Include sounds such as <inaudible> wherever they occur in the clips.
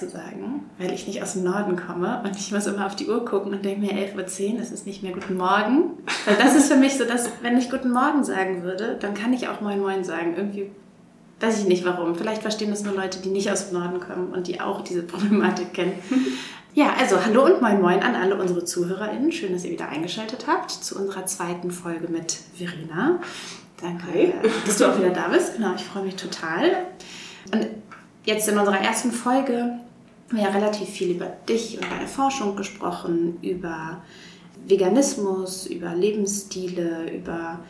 zu sagen, weil ich nicht aus dem Norden komme und ich muss immer auf die Uhr gucken und denke mir 11.10 Uhr, das ist nicht mehr Guten Morgen. Weil das ist für mich so, dass wenn ich Guten Morgen sagen würde, dann kann ich auch Moin Moin sagen. Irgendwie weiß ich nicht warum. Vielleicht verstehen das nur Leute, die nicht aus dem Norden kommen und die auch diese Problematik kennen. Ja, also hallo und moin moin an alle unsere ZuhörerInnen. Schön, dass ihr wieder eingeschaltet habt zu unserer zweiten Folge mit Verena. Danke, Hi. dass du auch wieder da bist. Genau, ich freue mich total. Und jetzt in unserer ersten Folge ja relativ viel über dich und deine Forschung gesprochen, über Veganismus, über Lebensstile, über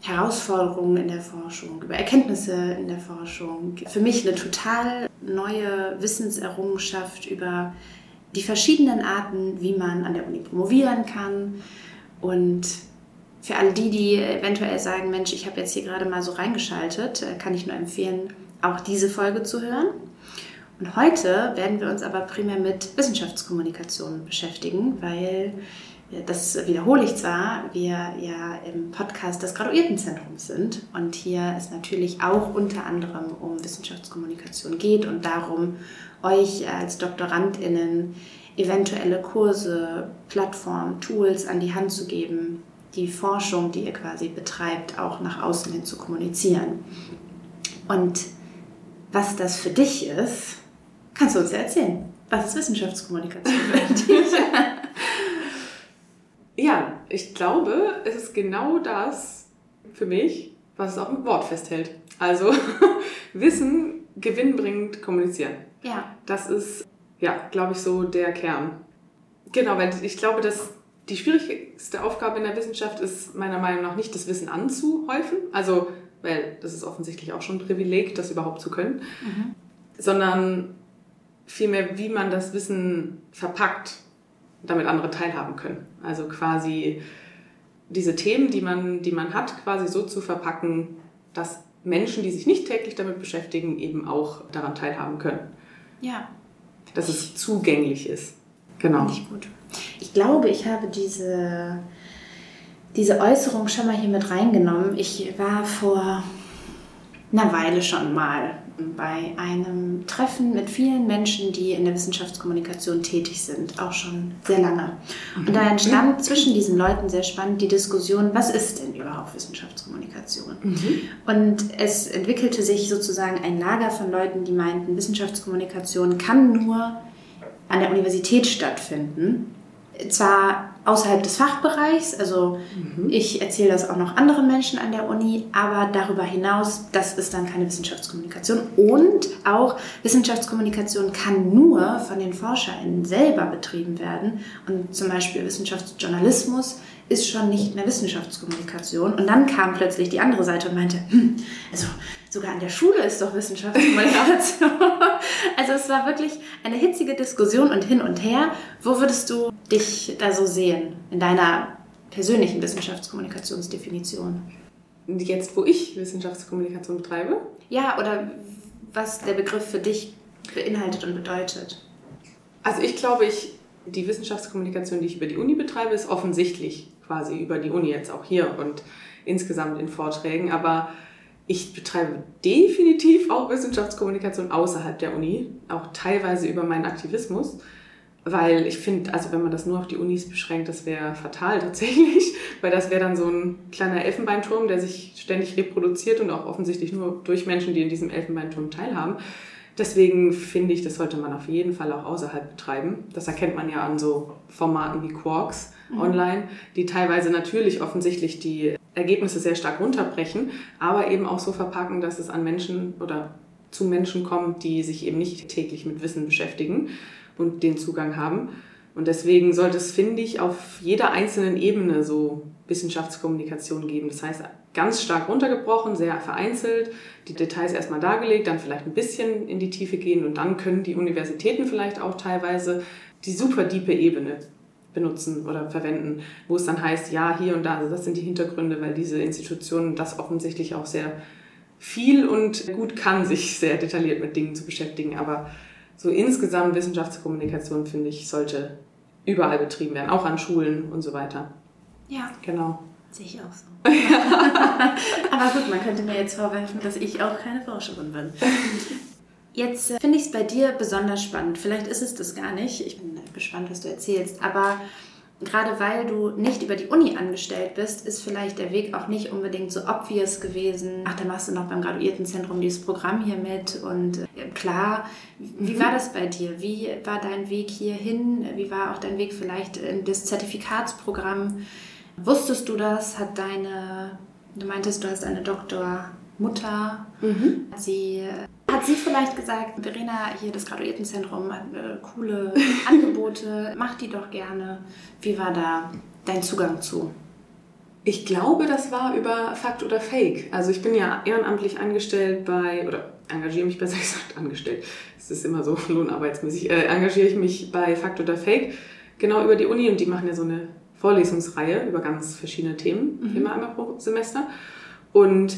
Herausforderungen in der Forschung, über Erkenntnisse in der Forschung. Für mich eine total neue Wissenserrungenschaft über die verschiedenen Arten, wie man an der Uni promovieren kann. Und für alle die, die eventuell sagen, Mensch, ich habe jetzt hier gerade mal so reingeschaltet, äh, kann ich nur empfehlen, auch diese Folge zu hören. Und heute werden wir uns aber primär mit Wissenschaftskommunikation beschäftigen, weil das wiederhole ich zwar, wir ja im Podcast des Graduiertenzentrums sind und hier es natürlich auch unter anderem um Wissenschaftskommunikation geht und darum, euch als DoktorandInnen eventuelle Kurse, Plattformen, Tools an die Hand zu geben, die Forschung, die ihr quasi betreibt, auch nach außen hin zu kommunizieren. Und was das für dich ist, kannst du uns ja erzählen. Was ist Wissenschaftskommunikation für <laughs> dich? ja, ich glaube, es ist genau das für mich, was es auch im Wort festhält. Also <laughs> Wissen gewinnbringend kommunizieren. Ja. Das ist, ja, glaube ich, so der Kern. Genau, weil ich glaube, dass die schwierigste Aufgabe in der Wissenschaft ist meiner Meinung nach nicht das Wissen anzuhäufen, also weil das ist offensichtlich auch schon ein Privileg, das überhaupt zu können, mhm. sondern vielmehr, wie man das Wissen verpackt, damit andere teilhaben können. Also quasi diese Themen, die man, die man hat, quasi so zu verpacken, dass Menschen, die sich nicht täglich damit beschäftigen, eben auch daran teilhaben können. Ja. Dass es zugänglich ist. Genau. Finde ich gut. Ich glaube, ich habe diese, diese Äußerung schon mal hier mit reingenommen. Ich war vor einer Weile schon mal bei einem Treffen mit vielen Menschen, die in der Wissenschaftskommunikation tätig sind, auch schon sehr lange. Und da entstand zwischen diesen Leuten sehr spannend die Diskussion, was ist denn überhaupt Wissenschaftskommunikation? Mhm. Und es entwickelte sich sozusagen ein Lager von Leuten, die meinten, Wissenschaftskommunikation kann nur an der Universität stattfinden zwar außerhalb des Fachbereichs, also mhm. ich erzähle das auch noch anderen Menschen an der Uni, aber darüber hinaus, das ist dann keine Wissenschaftskommunikation. Und auch Wissenschaftskommunikation kann nur von den ForscherInnen selber betrieben werden. Und zum Beispiel Wissenschaftsjournalismus ist schon nicht mehr Wissenschaftskommunikation. Und dann kam plötzlich die andere Seite und meinte, hm, also sogar an der Schule ist doch Wissenschaftskommunikation. <laughs> also es war wirklich eine hitzige Diskussion und hin und her. Wo würdest du dich da so sehen in deiner persönlichen Wissenschaftskommunikationsdefinition? Jetzt, wo ich Wissenschaftskommunikation betreibe? Ja, oder was der Begriff für dich beinhaltet und bedeutet. Also ich glaube, ich, die Wissenschaftskommunikation, die ich über die Uni betreibe, ist offensichtlich quasi über die Uni jetzt auch hier und insgesamt in Vorträgen. Aber ich betreibe definitiv auch Wissenschaftskommunikation außerhalb der Uni, auch teilweise über meinen Aktivismus, weil ich finde, also wenn man das nur auf die Unis beschränkt, das wäre fatal <laughs> tatsächlich, weil das wäre dann so ein kleiner Elfenbeinturm, der sich ständig reproduziert und auch offensichtlich nur durch Menschen, die in diesem Elfenbeinturm teilhaben. Deswegen finde ich, das sollte man auf jeden Fall auch außerhalb betreiben. Das erkennt man ja an so Formaten wie Quarks mhm. online, die teilweise natürlich offensichtlich die Ergebnisse sehr stark runterbrechen, aber eben auch so verpacken, dass es an Menschen oder zu Menschen kommt, die sich eben nicht täglich mit Wissen beschäftigen und den Zugang haben. Und deswegen sollte es, finde ich, auf jeder einzelnen Ebene so Wissenschaftskommunikation geben. Das heißt, ganz stark runtergebrochen, sehr vereinzelt, die Details erstmal dargelegt, dann vielleicht ein bisschen in die Tiefe gehen und dann können die Universitäten vielleicht auch teilweise die super diepe Ebene benutzen oder verwenden, wo es dann heißt, ja, hier und da, also das sind die Hintergründe, weil diese Institution das offensichtlich auch sehr viel und gut kann, sich sehr detailliert mit Dingen zu beschäftigen. Aber so insgesamt Wissenschaftskommunikation, finde ich, sollte überall betrieben werden, auch an Schulen und so weiter. Ja. Genau. Sehe ich auch so. <laughs> Aber gut, man könnte mir jetzt vorwerfen, dass ich auch keine Forscherin bin. <laughs> Jetzt äh, finde ich es bei dir besonders spannend. Vielleicht ist es das gar nicht. Ich bin gespannt, was du erzählst. Aber gerade weil du nicht über die Uni angestellt bist, ist vielleicht der Weg auch nicht unbedingt so obvious gewesen. Ach, dann machst du noch beim Graduiertenzentrum dieses Programm hier mit. Und äh, klar, wie war das bei dir? Wie war dein Weg hierhin? Wie war auch dein Weg vielleicht in das Zertifikatsprogramm? Wusstest du das? Hat deine, du meintest, du hast eine Doktormutter. Mhm. Hat, sie, hat sie vielleicht gesagt, Verena, hier das Graduiertenzentrum hat äh, coole <laughs> Angebote, mach die doch gerne. Wie war da dein Zugang zu? Ich glaube, das war über Fakt oder Fake. Also ich bin ja ehrenamtlich angestellt bei, oder engagiere mich besser <laughs> gesagt angestellt, es ist immer so <laughs> lohnarbeitsmäßig, äh, engagiere ich mich bei Fakt oder Fake, genau über die Uni und die machen ja so eine Vorlesungsreihe über ganz verschiedene Themen, mhm. immer einmal pro Semester. Und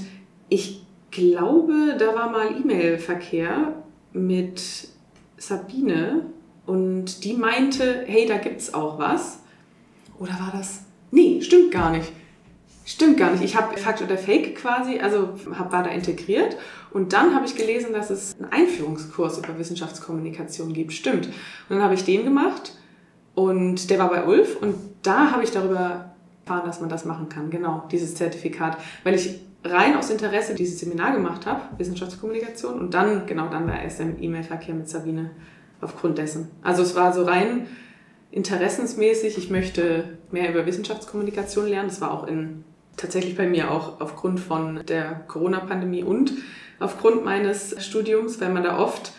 ich glaube, da war mal E-Mail-Verkehr mit Sabine und die meinte, hey, da gibt's auch was. Oder war das? Nee, stimmt gar nicht. Stimmt gar nicht. Ich habe Fakt oder Fake quasi, also hab, war da integriert. Und dann habe ich gelesen, dass es einen Einführungskurs über Wissenschaftskommunikation gibt. Stimmt. Und dann habe ich den gemacht und der war bei Ulf und da habe ich darüber erfahren, dass man das machen kann. Genau, dieses Zertifikat. Weil ich rein aus Interesse dieses Seminar gemacht habe, Wissenschaftskommunikation, und dann, genau dann war erst der E-Mail-Verkehr mit Sabine aufgrund dessen. Also es war so rein interessensmäßig, ich möchte mehr über Wissenschaftskommunikation lernen. Das war auch in, tatsächlich bei mir auch aufgrund von der Corona-Pandemie und aufgrund meines Studiums, weil man da oft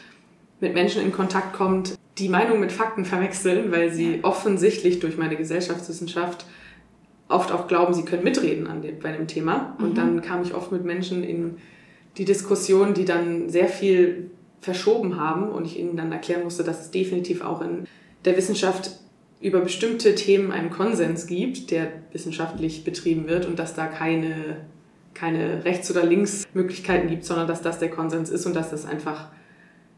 mit Menschen in Kontakt kommt, die Meinung mit Fakten verwechseln, weil sie offensichtlich durch meine Gesellschaftswissenschaft oft auch glauben, sie können mitreden an dem, bei einem Thema. Und mhm. dann kam ich oft mit Menschen in die Diskussion, die dann sehr viel verschoben haben und ich ihnen dann erklären musste, dass es definitiv auch in der Wissenschaft über bestimmte Themen einen Konsens gibt, der wissenschaftlich betrieben wird und dass da keine, keine Rechts- oder Linksmöglichkeiten gibt, sondern dass das der Konsens ist und dass das einfach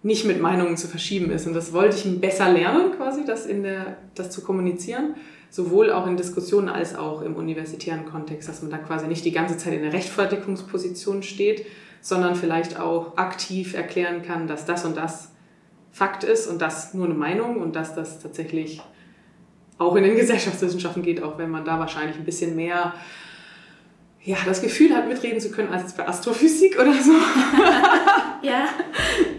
nicht mit Meinungen zu verschieben ist. Und das wollte ich besser lernen, quasi, das, in der, das zu kommunizieren. Sowohl auch in Diskussionen als auch im universitären Kontext, dass man da quasi nicht die ganze Zeit in der Rechtfertigungsposition steht, sondern vielleicht auch aktiv erklären kann, dass das und das Fakt ist und das nur eine Meinung und dass das tatsächlich auch in den <laughs> Gesellschaftswissenschaften geht, auch wenn man da wahrscheinlich ein bisschen mehr ja, das Gefühl hat, mitreden zu können, als bei Astrophysik oder so. <laughs> ja,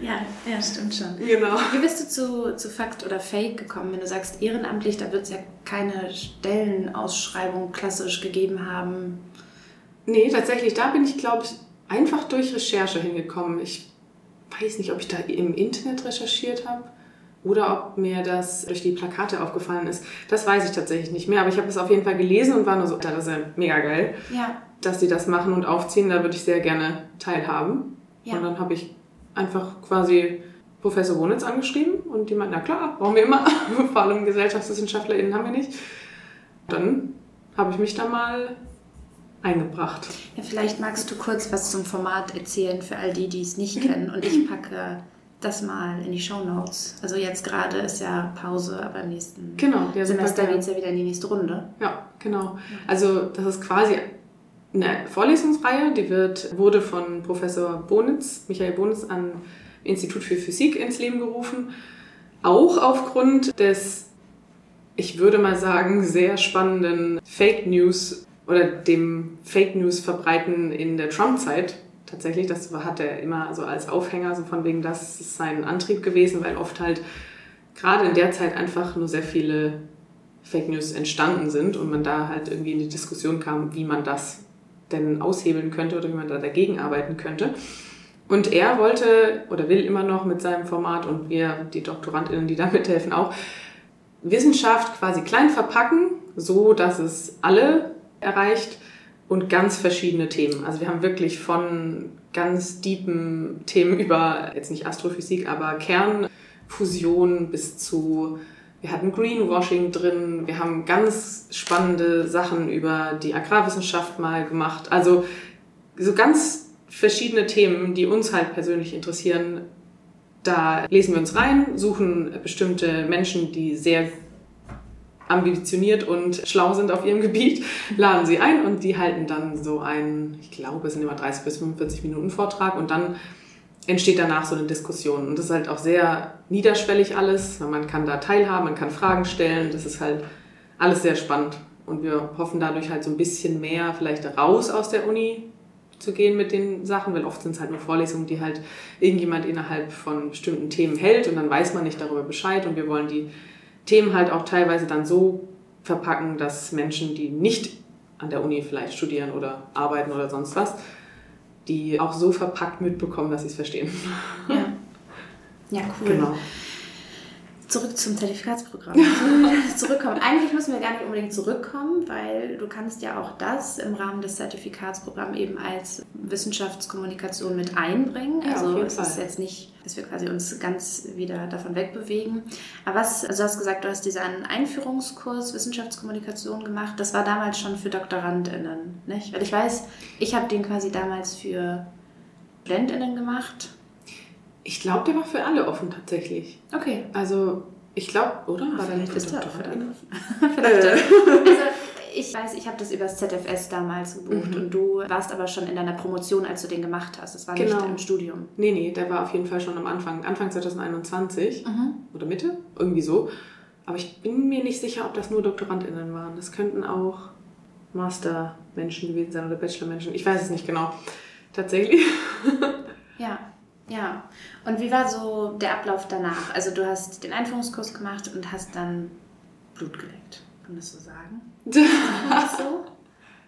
ja, ja, stimmt schon. Genau. Wie bist du zu, zu Fakt oder Fake gekommen? Wenn du sagst ehrenamtlich, da wird es ja keine Stellenausschreibung klassisch gegeben haben. Nee, tatsächlich, da bin ich, glaube ich, einfach durch Recherche hingekommen. Ich weiß nicht, ob ich da im Internet recherchiert habe oder ob mir das durch die Plakate aufgefallen ist. Das weiß ich tatsächlich nicht mehr, aber ich habe es auf jeden Fall gelesen und war nur so, das ist ja mega geil. Ja dass sie das machen und aufziehen, da würde ich sehr gerne teilhaben. Ja. Und dann habe ich einfach quasi Professor Wonitz angeschrieben und die meinten, na klar, brauchen wir immer, <laughs> vor allem GesellschaftswissenschaftlerInnen haben wir nicht. Dann habe ich mich da mal eingebracht. Ja, vielleicht magst du kurz was zum Format erzählen für all die, die es nicht kennen. Und ich packe das mal in die Show Notes. Also jetzt gerade ist ja Pause, aber im nächsten genau, Semester geht es ja wieder in die nächste Runde. Ja, genau. Also das ist quasi eine Vorlesungsreihe, die wird, wurde von Professor Bonitz, Michael Bonitz, am Institut für Physik ins Leben gerufen. Auch aufgrund des, ich würde mal sagen, sehr spannenden Fake News oder dem Fake News verbreiten in der Trump-Zeit. Tatsächlich, das hat er immer so als Aufhänger, so von wegen, das ist sein Antrieb gewesen, weil oft halt gerade in der Zeit einfach nur sehr viele Fake News entstanden sind und man da halt irgendwie in die Diskussion kam, wie man das denn aushebeln könnte oder wie man da dagegen arbeiten könnte. Und er wollte oder will immer noch mit seinem Format und wir, die DoktorandInnen, die da mithelfen, auch Wissenschaft quasi klein verpacken, so dass es alle erreicht und ganz verschiedene Themen. Also wir haben wirklich von ganz deepen Themen über, jetzt nicht Astrophysik, aber Kernfusion bis zu wir hatten Greenwashing drin, wir haben ganz spannende Sachen über die Agrarwissenschaft mal gemacht. Also so ganz verschiedene Themen, die uns halt persönlich interessieren. Da lesen wir uns rein, suchen bestimmte Menschen, die sehr ambitioniert und schlau sind auf ihrem Gebiet, <laughs> laden sie ein und die halten dann so einen, ich glaube, es sind immer 30 bis 45 Minuten Vortrag und dann entsteht danach so eine Diskussion. Und das ist halt auch sehr niederschwellig alles. Man kann da teilhaben, man kann Fragen stellen. Das ist halt alles sehr spannend. Und wir hoffen dadurch halt so ein bisschen mehr vielleicht raus aus der Uni zu gehen mit den Sachen, weil oft sind es halt nur Vorlesungen, die halt irgendjemand innerhalb von bestimmten Themen hält und dann weiß man nicht darüber Bescheid und wir wollen die Themen halt auch teilweise dann so verpacken, dass Menschen, die nicht an der Uni vielleicht studieren oder arbeiten oder sonst was, die auch so verpackt mitbekommen, dass sie es verstehen. Ja. Ja, cool. Genau. Zurück zum Zertifikatsprogramm. <laughs> Zurückkommen. Eigentlich müssen wir gar nicht unbedingt zurückkommen, weil du kannst ja auch das im Rahmen des Zertifikatsprogramms eben als Wissenschaftskommunikation mit einbringen. Ja, also es Fall. ist jetzt nicht, dass wir quasi uns ganz wieder davon wegbewegen. Aber was, also du hast gesagt, du hast diesen Einführungskurs Wissenschaftskommunikation gemacht. Das war damals schon für DoktorandInnen, nicht? Weil ich weiß, ich habe den quasi damals für StudentInnen gemacht ich glaube, der war für alle offen tatsächlich. Okay. Also, ich glaube, oder? War vielleicht ist er für alle offen. <laughs> vielleicht. Äh. also, ich weiß, ich habe das über das ZFS damals gebucht mhm. und du warst aber schon in deiner Promotion, als du den gemacht hast. Das war genau. nicht im Studium. Nee, nee, der war auf jeden Fall schon am Anfang, Anfang 2021 mhm. oder Mitte, irgendwie so. Aber ich bin mir nicht sicher, ob das nur DoktorandInnen waren. Das könnten auch Master-Menschen gewesen sein oder Bachelor-Menschen. Ich weiß es nicht genau. Tatsächlich. <laughs> ja. Ja, und wie war so der Ablauf danach? Also du hast den Einführungskurs gemacht und hast dann Blut geleckt, kann man das so sagen? <laughs> das so?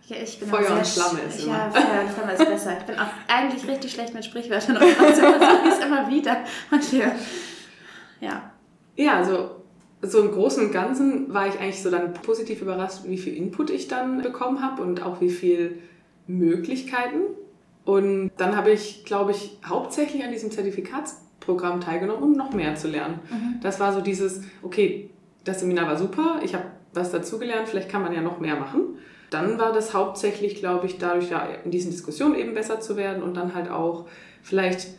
Ja, ich bin Feuer und Flamme ist immer. Ja, Feuer und Flamme ist besser. Ich bin auch eigentlich richtig schlecht mit Sprichwörtern <laughs> und ich es immer wieder. Und ja. ja. Ja, also so im Großen und Ganzen war ich eigentlich so dann positiv überrascht, wie viel Input ich dann bekommen habe und auch wie viel Möglichkeiten und dann habe ich, glaube ich, hauptsächlich an diesem Zertifikatsprogramm teilgenommen, um noch mehr zu lernen. Mhm. Das war so dieses, okay, das Seminar war super, ich habe was dazugelernt, vielleicht kann man ja noch mehr machen. Dann war das hauptsächlich, glaube ich, dadurch ja in diesen Diskussionen eben besser zu werden und dann halt auch vielleicht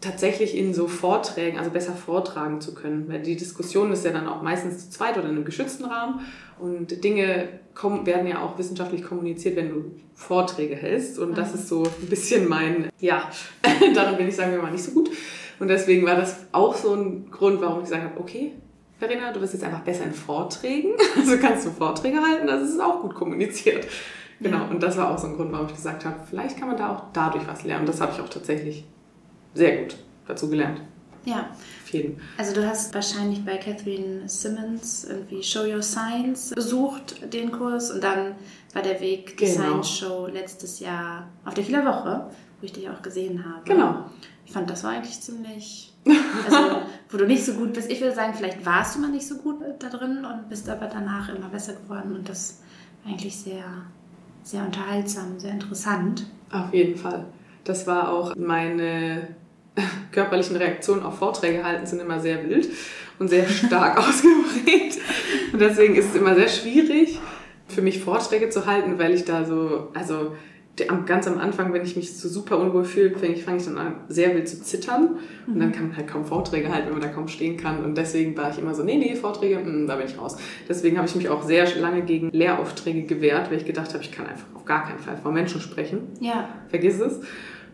tatsächlich in so Vorträgen, also besser vortragen zu können. Weil die Diskussion ist ja dann auch meistens zu zweit oder in einem geschützten Rahmen und Dinge kommen, werden ja auch wissenschaftlich kommuniziert, wenn du Vorträge hältst. Und das mhm. ist so ein bisschen mein, ja, <laughs> daran bin ich, sagen wir mal, nicht so gut. Und deswegen war das auch so ein Grund, warum ich gesagt habe, okay, Verena, du bist jetzt einfach besser in Vorträgen. <laughs> Also kannst du Vorträge halten, das ist auch gut kommuniziert. Genau, und das war auch so ein Grund, warum ich gesagt habe, vielleicht kann man da auch dadurch was lernen. Das habe ich auch tatsächlich sehr gut dazu gelernt. Ja. Auf jeden. Also du hast wahrscheinlich bei Catherine Simmons irgendwie Show Your Science besucht, den Kurs, und dann war der Weg genau. Science Show letztes Jahr auf der Kieler Woche, wo ich dich auch gesehen habe. Genau. Ich fand, das war eigentlich ziemlich, also <laughs> wo du nicht so gut bist. Ich würde sagen, vielleicht warst du mal nicht so gut da drin und bist aber danach immer besser geworden und das war eigentlich sehr, sehr unterhaltsam, sehr interessant. Auf jeden Fall. Das war auch meine <laughs> körperlichen Reaktionen auf Vorträge halten sind immer sehr wild und sehr stark <laughs> ausgeprägt. Und deswegen ist es immer sehr schwierig für mich Vorträge zu halten, weil ich da so, also ganz am Anfang, wenn ich mich so super unwohl fühle, fange ich, fang ich dann an, sehr wild zu zittern. Und dann kann man halt kaum Vorträge halten, wenn man da kaum stehen kann. Und deswegen war ich immer so, nee, nee, Vorträge, mh, hm, da bin ich raus. Deswegen habe ich mich auch sehr lange gegen Lehraufträge gewehrt, weil ich gedacht habe, ich kann einfach auf gar keinen Fall vor Menschen sprechen. Ja. Vergiss es.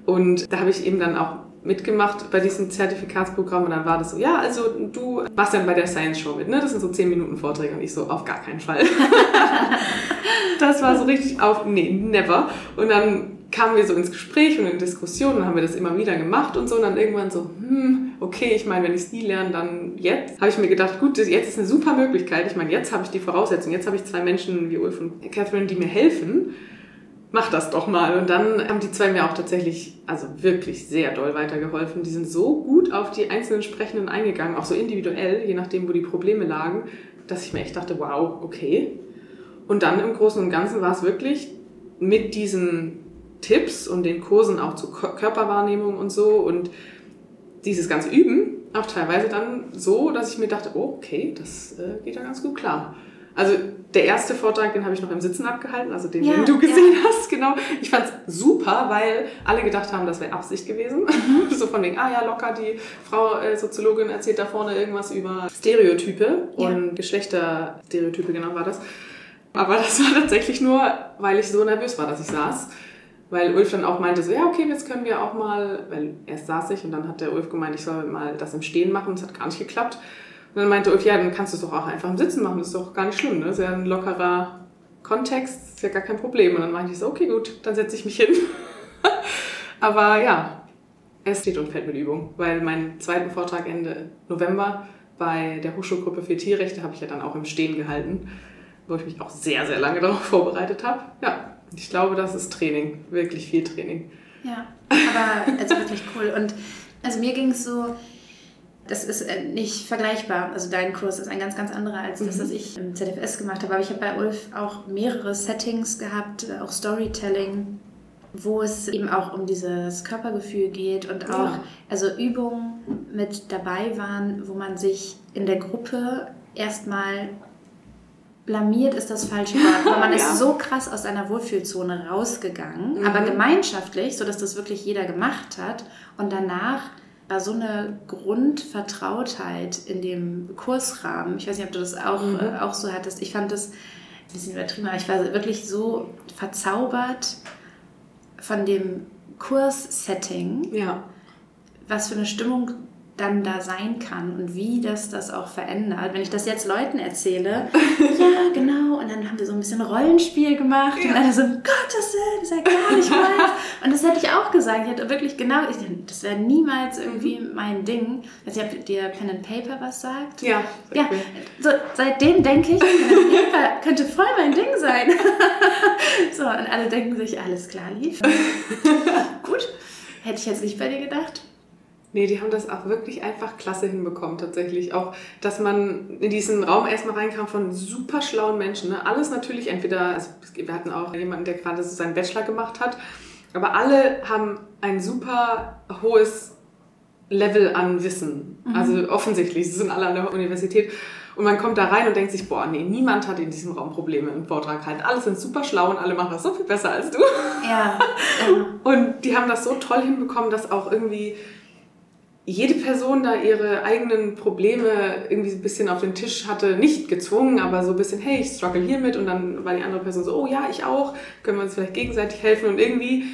Und da habe ich eben dann auch mitgemacht bei diesem Zertifikatsprogramm und dann war das so, ja, also du warst dann bei der Science Show mit, ne? Das sind so 10 Minuten Vorträge und ich so, auf gar keinen Fall. <laughs> das war so richtig auf, nee, never. Und dann kamen wir so ins Gespräch und in Diskussion und haben wir das immer wieder gemacht und so und dann irgendwann so, hm, okay, ich meine, wenn ich es nie lerne, dann jetzt. Habe ich mir gedacht, gut, jetzt ist eine super Möglichkeit. Ich meine, jetzt habe ich die Voraussetzung, jetzt habe ich zwei Menschen wie Ulf und Catherine, die mir helfen mach das doch mal. Und dann haben die zwei mir auch tatsächlich, also wirklich sehr doll weitergeholfen. Die sind so gut auf die einzelnen Sprechenden eingegangen, auch so individuell, je nachdem, wo die Probleme lagen, dass ich mir echt dachte, wow, okay. Und dann im Großen und Ganzen war es wirklich mit diesen Tipps und den Kursen auch zur Körperwahrnehmung und so und dieses ganze Üben auch teilweise dann so, dass ich mir dachte, oh, okay, das äh, geht ja ganz gut klar. Also der erste Vortrag, den habe ich noch im Sitzen abgehalten, also den, Ja, den du gesehen ja. hast, genau. Ich fand es super, weil alle gedacht haben, das wäre Absicht gewesen. Mhm. <laughs> so von wegen, ah ja, locker, die Frau äh, Soziologin erzählt da vorne irgendwas über Stereotype Ja. und Geschlechterstereotype, genau war das. Aber das war tatsächlich nur, weil ich so nervös war, dass ich saß. Weil Ulf dann auch meinte, so, ja, okay, jetzt können wir auch mal, weil erst saß ich und dann hat der Ulf gemeint, ich soll mal das im Stehen machen, das hat gar nicht geklappt. Und dann meinte Ulf, ja, dann kannst du es doch auch einfach im Sitzen machen, das ist doch gar nicht schlimm, ne? Das ist ja ein lockerer Kontext, ist ja gar kein Problem. Und dann meinte ich so, okay, gut, dann setze ich mich hin. <laughs> Aber ja, es steht und fällt mit Übung, weil meinen zweiten Vortrag Ende November bei der Hochschulgruppe für Tierrechte habe ich ja dann auch im Stehen gehalten, wo ich mich auch sehr, sehr lange darauf vorbereitet habe. Ja, ich glaube, das ist Training, wirklich viel Training. Ja, aber also wirklich cool. Und also mir ging es so, das ist äh, nicht vergleichbar. Also dein Kurs ist ein ganz, ganz anderer als das, was ich im ZFS gemacht habe. Aber ich habe bei Ulf auch mehrere Settings gehabt, äh, auch Storytelling, wo es eben auch um dieses Körpergefühl geht und auch Ja. also Übungen mit dabei waren, wo man sich in der Gruppe erstmal blamiert ist das falsche Wort, aber man <laughs> Ja. ist so krass aus seiner Wohlfühlzone rausgegangen, Mhm. aber gemeinschaftlich, sodass das wirklich jeder gemacht hat und danach war so eine Grundvertrautheit in dem Kursrahmen. Ich weiß nicht, ob du das auch, Mhm. äh, auch so hattest. Ich fand das ein bisschen übertrieben, aber ich war wirklich so verzaubert von dem Kurssetting, Ja, was für eine Stimmung dann da sein kann und wie das das auch verändert. Wenn ich das jetzt Leuten erzähle, <laughs> ja, genau, und dann haben wir so ein bisschen Rollenspiel gemacht und Ja. alle so, um Gottes Willen, das ist ja gar nicht meins. <laughs> und das hätte ich auch gesagt. Ich hätte wirklich genau, ich, das wäre niemals irgendwie mein Ding. Ich weiß nicht, ob dir Pen and Paper was sagt. ja. Ja, so, seitdem denke ich, Pen and Paper <laughs> könnte voll mein Ding sein. so, und alle denken sich, alles klar lief. Gut, hätte ich jetzt nicht bei dir gedacht. Nee, die haben das auch wirklich einfach klasse hinbekommen, tatsächlich. Auch, dass man in diesen Raum erstmal reinkam von super schlauen Menschen. Ne? Alles natürlich entweder, also wir hatten auch jemanden, der gerade so seinen Bachelor gemacht hat, aber alle haben ein super hohes Level an Wissen. Also offensichtlich, sie sind alle an der Universität. Und man kommt da rein und denkt sich, boah, nee, niemand hat in diesem Raum Probleme im Vortrag halt. Alle sind super schlau und alle machen das so viel besser als du. Ja, <laughs> ähm, Und die haben das so toll hinbekommen, dass auch irgendwie jede Person da ihre eigenen Probleme irgendwie ein bisschen auf den Tisch hatte, nicht gezwungen, aber so ein bisschen, hey, ich struggle hiermit und dann war die andere Person so, oh ja, ich auch, können wir uns vielleicht gegenseitig helfen und irgendwie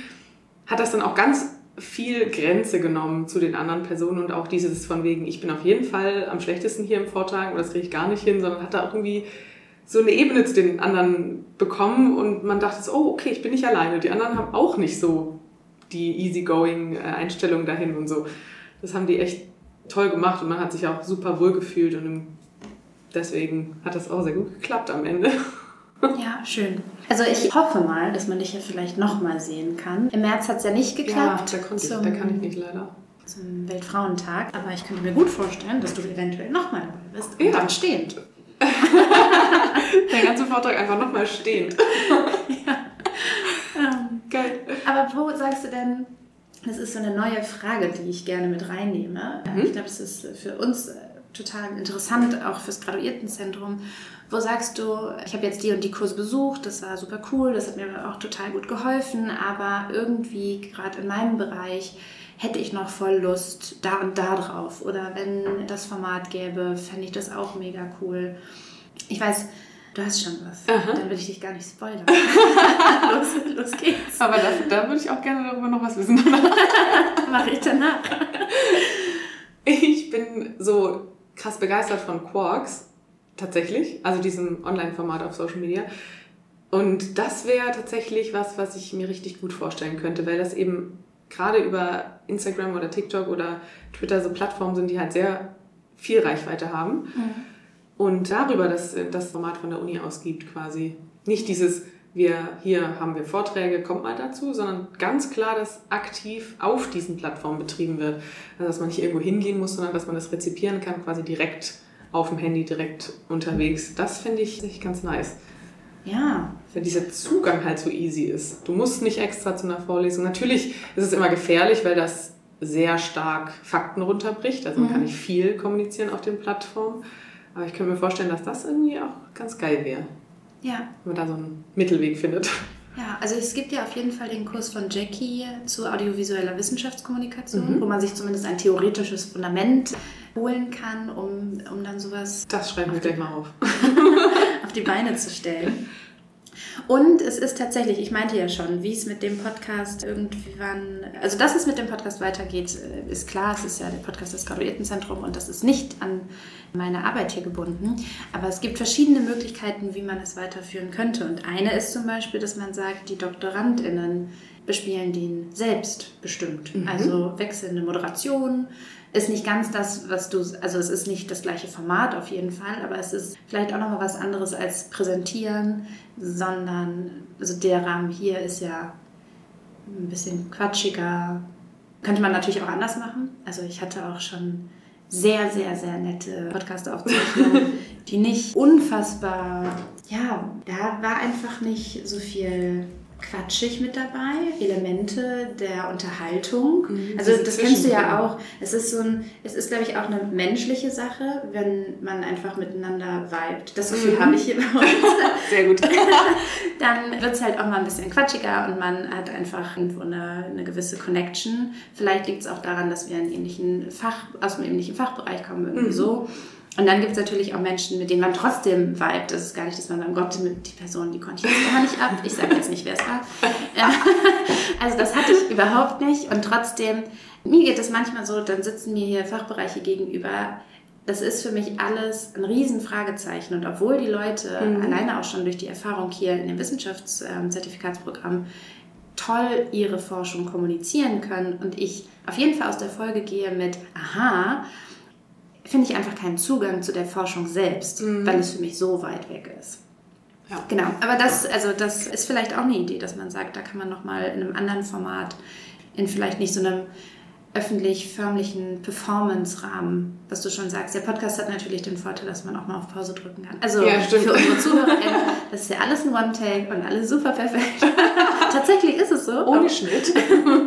hat das dann auch ganz viel Grenze genommen zu den anderen Personen und auch dieses von wegen, ich bin auf jeden Fall am schlechtesten hier im Vortrag oder das kriege ich gar nicht hin, sondern hat da auch irgendwie so eine Ebene zu den anderen bekommen und man dachte so, oh, okay, ich bin nicht alleine. Die anderen haben auch nicht so die easygoing äh, Einstellung dahin und so. Das haben die echt toll gemacht und man hat sich auch super wohl gefühlt und deswegen hat das auch sehr gut geklappt am Ende. <laughs> ja, schön. Also ich hoffe mal, dass man dich ja vielleicht nochmal sehen kann. Im März hat es ja nicht geklappt. da, konnte ich, da kann ich nicht leider. Zum Weltfrauentag. Aber ich könnte mir gut vorstellen, dass du eventuell nochmal dabei bist. Und Ja. dann stehend. <laughs> Der ganze Vortrag einfach nochmal stehend. <laughs> Ähm, Geil. Aber wo sagst du denn, das ist so eine neue Frage, die ich gerne mit reinnehme. Mhm. Ich glaube, das ist für uns äh, total interessant, auch fürs Graduiertenzentrum. Wo sagst du, ich habe jetzt die und die Kurse besucht, das war super cool, das hat mir auch total gut geholfen, aber irgendwie gerade in meinem Bereich hätte ich noch voll Lust da und da drauf. Oder wenn das Format gäbe, fände ich das auch mega cool. Ich weiß, du hast schon was. Aha. Dann würde ich dich gar nicht spoilern. <laughs> los, los geht's. <laughs> Aber da, da würde ich auch gerne darüber noch was wissen. <laughs> Mache ich danach. Ich bin so krass begeistert von Quarks, tatsächlich, also diesem Online-Format auf Social Media. Und das wäre tatsächlich was, was ich mir richtig gut vorstellen könnte, weil das eben gerade über Instagram oder TikTok oder Twitter so Plattformen sind, die halt sehr viel Reichweite haben. Und darüber das, das Format von der Uni ausgibt quasi. Nicht dieses, wir hier haben wir Vorträge, kommt mal dazu, sondern ganz klar, dass aktiv auf diesen Plattformen betrieben wird. Also dass man nicht irgendwo hingehen muss, sondern dass man das rezipieren kann, quasi direkt auf dem Handy, direkt unterwegs. Das finde ich ganz nice. Ja, Weil dieser Zugang halt so easy ist. Du musst nicht extra zu einer Vorlesung. Natürlich ist es immer gefährlich, weil das sehr stark Fakten runterbricht. Also man Mhm. kann nicht viel kommunizieren auf den Plattformen. Aber ich könnte mir vorstellen, dass das irgendwie auch ganz geil wäre. Ja. Wenn man da so einen Mittelweg findet. Ja, also es gibt ja auf jeden Fall den Kurs von Jackie zu audiovisueller Wissenschaftskommunikation, mhm. wo man sich zumindest ein theoretisches Fundament holen kann, um, um dann sowas. Das schreiben wir gleich mal auf. <laughs> auf die Beine zu stellen. Und es ist tatsächlich, ich meinte ja schon, wie es mit dem Podcast irgendwann, also dass es mit dem Podcast weitergeht, äh, ist klar. Es ist ja der Podcast des Graduiertenzentrum und das ist nicht an meine Arbeit hier gebunden. Aber es gibt verschiedene Möglichkeiten, wie man es weiterführen könnte. Und eine ist zum Beispiel, dass man sagt, die DoktorandInnen bespielen den selbstbestimmt. Mhm. Also wechselnde Moderation, ist nicht ganz das, was du, also es ist nicht das gleiche Format auf jeden Fall, aber es ist vielleicht auch nochmal was anderes als präsentieren, sondern, also der Rahmen hier ist ja ein bisschen quatschiger. Könnte man natürlich auch anders machen. Also ich hatte auch schon sehr, sehr, sehr nette Podcast-Aufzeichnungen, <laughs> die nicht unfassbar, ja, da war einfach nicht so viel quatschig mit dabei, Elemente der Unterhaltung. Mhm, also das kennst du ja auch. Es ist so ein, es ist glaube ich auch eine menschliche Sache, wenn man einfach miteinander vibet. Das Gefühl mhm. habe ich hier bei uns. <laughs> Sehr gut. <laughs> Dann wird es halt auch mal ein bisschen quatschiger und man hat einfach irgendwo eine, eine gewisse Connection. Vielleicht liegt es auch daran, dass wir einen ähnlichen Fach, aus einem ähnlichen Fachbereich kommen, irgendwie mhm. so. Und dann gibt es natürlich auch Menschen, mit denen man trotzdem vibet. Das ist gar nicht, dass man dann Gott, die Person, die konnte ich jetzt gar nicht ab. Ich sage jetzt nicht, wer es war. <laughs> <laughs> also das hatte ich überhaupt nicht. Und trotzdem, mir geht es manchmal so, dann sitzen mir hier Fachbereiche gegenüber. Das ist für mich alles ein Riesenfragezeichen. Und obwohl die Leute mhm. alleine auch schon durch die Erfahrung hier in dem Wissenschaftszertifikatsprogramm toll ihre Forschung kommunizieren können und ich auf jeden Fall aus der Folge gehe mit, aha, finde ich einfach keinen Zugang zu der Forschung selbst, mhm. weil es für mich so weit weg ist. Ja. Genau, aber das, also das ist vielleicht auch eine Idee, dass man sagt, da kann man nochmal in einem anderen Format, in vielleicht nicht so einem öffentlich förmlichen Performance-Rahmen, was du schon sagst. Der Podcast hat natürlich den Vorteil, dass man auch mal auf Pause drücken kann. Also ja, für unsere Zuhörer, <laughs> das ist ja alles ein One-Take und alles super perfekt. <laughs> Tatsächlich ist es so. Ohne Schnitt.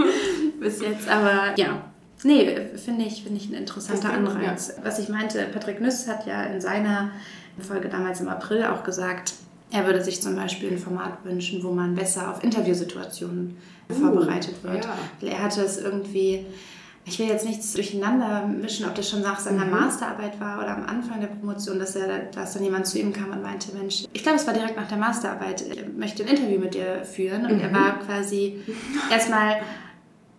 <laughs> Bis jetzt, aber ja, Nee, finde ich, find ich ein interessanter Anreiz. Ja. Was ich meinte, Patrick Nüss hat ja in seiner Folge damals im April auch gesagt, er würde sich zum Beispiel ein Format wünschen, wo man besser auf Interviewsituationen uh, vorbereitet wird. Ja. Er hatte es irgendwie, ich will jetzt nichts durcheinander mischen, ob das schon nach seiner mhm. Masterarbeit war oder am Anfang der Promotion, dass, er, dass dann jemand zu ihm kam und meinte, Mensch, ich glaube, es war direkt nach der Masterarbeit, ich möchte ein Interview mit dir führen. Und mhm. er war quasi erstmal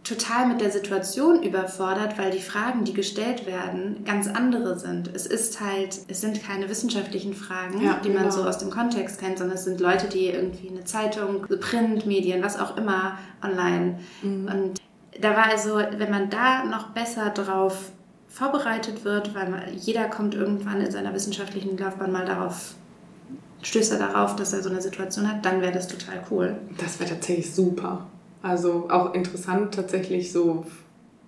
total mit der Situation überfordert, weil die Fragen, die gestellt werden, ganz andere sind. Es ist halt, es sind keine wissenschaftlichen Fragen, ja, die man genau. so aus dem Kontext kennt, sondern es sind Leute, die irgendwie eine Zeitung, Print, Medien, was auch immer, online. Mhm. Und da war also, wenn man da noch besser drauf vorbereitet wird, weil man, jeder kommt irgendwann in seiner wissenschaftlichen Laufbahn mal darauf stößt er darauf, dass er so eine Situation hat, dann wäre das total cool. Das wäre tatsächlich super. Also auch interessant tatsächlich so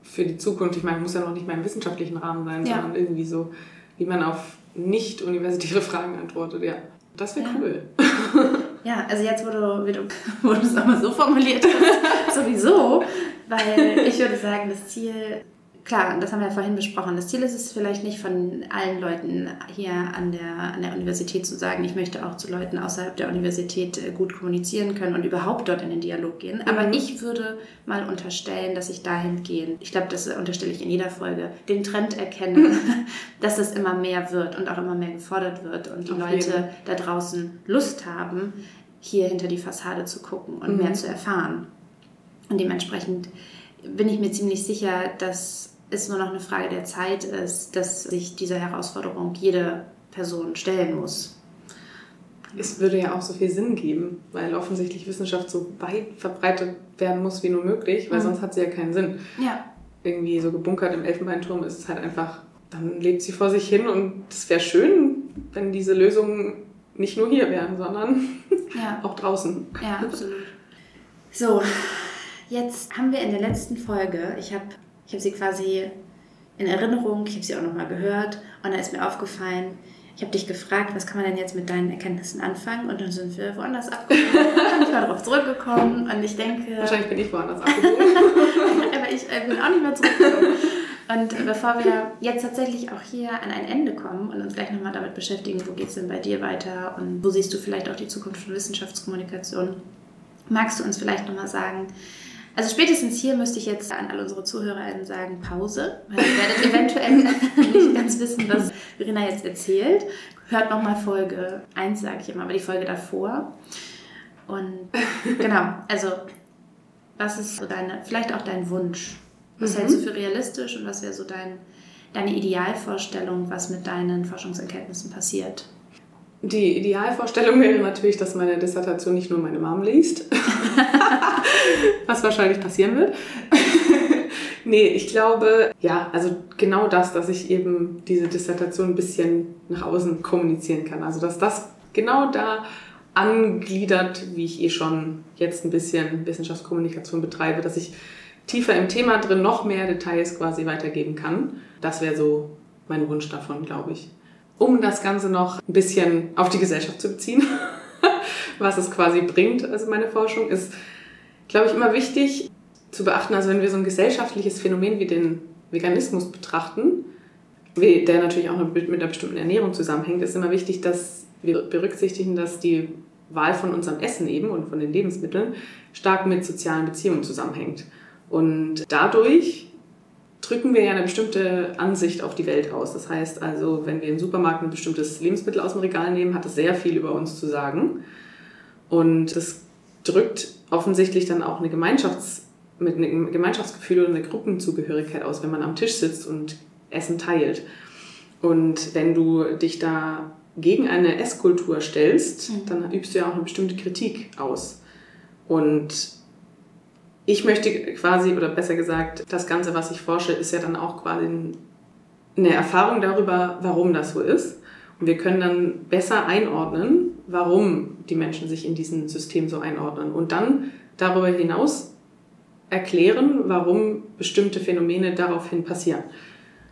für die Zukunft. Ich meine, muss ja noch nicht mal im wissenschaftlichen Rahmen sein, ja. sondern irgendwie so, wie man auf nicht universitäre Fragen antwortet. Ja, das wäre ja. cool. <laughs> Ja, also jetzt, wo du, wo du es einmal so formuliert hast, <laughs> sowieso, weil ich würde sagen, das Ziel klar, das haben wir ja vorhin besprochen. Das Ziel ist es vielleicht nicht von allen Leuten hier an der, an der Universität zu sagen, ich möchte auch zu Leuten außerhalb der Universität äh, gut kommunizieren können und überhaupt dort in den Dialog gehen. Aber mhm. ich würde mal unterstellen, dass ich dahingehend, ich glaube, das unterstelle ich in jeder Folge, den Trend erkenne, <laughs> dass es immer mehr wird und auch immer mehr gefordert wird und die Auf Leute jeden. da draußen Lust haben, hier hinter die Fassade zu gucken und mhm. mehr zu erfahren. Und dementsprechend bin ich mir ziemlich sicher, dass es nur noch eine Frage der Zeit ist, dass sich dieser Herausforderung jede Person stellen muss. Es würde ja auch so viel Sinn geben, weil offensichtlich Wissenschaft so weit verbreitet werden muss wie nur möglich, weil mhm. sonst hat sie ja keinen Sinn. Ja. Irgendwie so gebunkert im Elfenbeinturm ist es halt einfach, dann lebt sie vor sich hin und es wäre schön, wenn diese Lösungen nicht nur hier wären, sondern <laughs> ja. auch draußen. Ja, absolut. So, jetzt haben wir in der letzten Folge, ich habe ich habe sie quasi in Erinnerung, ich habe sie auch nochmal gehört und da ist mir aufgefallen, ich habe dich gefragt, was kann man denn jetzt mit deinen Erkenntnissen anfangen? Und dann sind wir woanders dann bin ich mal darauf zurückgekommen und ich denke... Wahrscheinlich bin ich woanders abgebogen. <laughs> aber ich bin auch nicht mehr zurückgekommen. Und bevor wir jetzt tatsächlich auch hier an ein Ende kommen und uns gleich nochmal damit beschäftigen, wo geht es denn bei dir weiter und wo siehst du vielleicht auch die Zukunft von Wissenschaftskommunikation, magst du uns vielleicht nochmal sagen, also spätestens hier müsste ich jetzt an alle unsere ZuhörerInnen sagen, Pause, weil ihr werdet eventuell <laughs> nicht ganz wissen, was Verena jetzt erzählt. Hört nochmal Folge 1, sage ich immer, aber die Folge davor. Und genau, also was ist so deine, vielleicht auch dein Wunsch? Was mhm. hältst du für realistisch und was wäre so dein, deine Idealvorstellung, was mit deinen Forschungserkenntnissen passiert? Die Idealvorstellung wäre natürlich, dass meine Dissertation nicht nur meine Mom liest, <laughs> was wahrscheinlich passieren wird. <laughs> nee, ich glaube, ja, also genau das, dass ich eben diese Dissertation ein bisschen nach außen kommunizieren kann. Also, dass das genau da angliedert, wie ich eh schon jetzt ein bisschen Wissenschaftskommunikation betreibe, dass ich tiefer im Thema drin noch mehr Details quasi weitergeben kann. Das wäre so mein Wunsch davon, glaube ich. Um das Ganze noch ein bisschen auf die Gesellschaft zu beziehen, <laughs> was es quasi bringt, also meine Forschung, ist, glaube ich, immer wichtig zu beachten, also wenn wir so ein gesellschaftliches Phänomen wie den Veganismus betrachten, der natürlich auch mit einer bestimmten Ernährung zusammenhängt, ist immer wichtig, dass wir berücksichtigen, dass die Wahl von unserem Essen eben und von den Lebensmitteln stark mit sozialen Beziehungen zusammenhängt. Und dadurch drücken wir ja eine bestimmte Ansicht auf die Welt aus. Das heißt also, wenn wir im Supermarkt ein bestimmtes Lebensmittel aus dem Regal nehmen, hat das sehr viel über uns zu sagen. Und das drückt offensichtlich dann auch eine Gemeinschafts mit einem Gemeinschaftsgefühl oder eine Gruppenzugehörigkeit aus, wenn man am Tisch sitzt und Essen teilt. Und wenn du dich da gegen eine Esskultur stellst, mhm. dann übst du ja auch eine bestimmte Kritik aus. Und ich möchte quasi, oder besser gesagt, das Ganze, was ich forsche, ist ja dann auch quasi eine Erfahrung darüber, warum das so ist. Und wir können dann besser einordnen, warum die Menschen sich in diesem System so einordnen. Und dann darüber hinaus erklären, warum bestimmte Phänomene daraufhin passieren.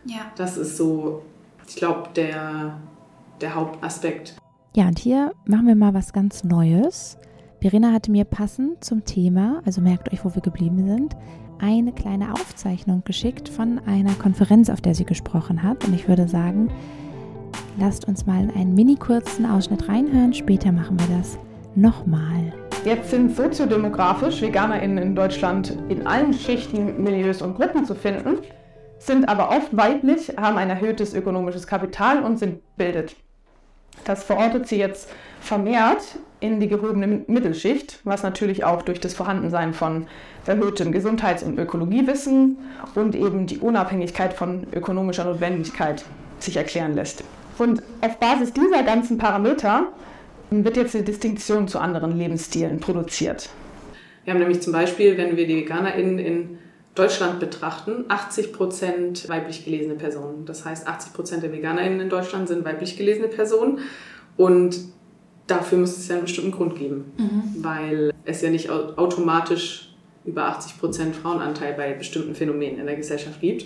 Ja. Das ist so, ich glaube, der, der Hauptaspekt. Ja, und hier machen wir mal was ganz Neues. Verena hatte mir passend zum Thema, also merkt euch, wo wir geblieben sind, eine kleine Aufzeichnung geschickt von einer Konferenz, auf der sie gesprochen hat. Und ich würde sagen, lasst uns mal in einen mini kurzen Ausschnitt reinhören. Später machen wir das nochmal. Jetzt sind soziodemografisch VeganerInnen in Deutschland in allen Schichten, Milieus und Gruppen zu finden, sind aber oft weiblich, haben ein erhöhtes ökonomisches Kapital und sind bildet. Das verortet sie jetzt vermehrt in die gehobene Mittelschicht, was natürlich auch durch das Vorhandensein von erhöhtem Gesundheits- und Ökologiewissen und eben die Unabhängigkeit von ökonomischer Notwendigkeit sich erklären lässt. Und auf Basis dieser ganzen Parameter wird jetzt eine Distinktion zu anderen Lebensstilen produziert. Wir haben nämlich zum Beispiel, wenn wir die VeganerInnen in Deutschland betrachten, 80 Prozent weiblich gelesene Personen. Das heißt, 80 Prozent der VeganerInnen in Deutschland sind weiblich gelesene Personen. Und dafür muss es ja einen bestimmten Grund geben, mhm. weil es ja nicht automatisch über 80 Prozent Frauenanteil bei bestimmten Phänomenen in der Gesellschaft gibt.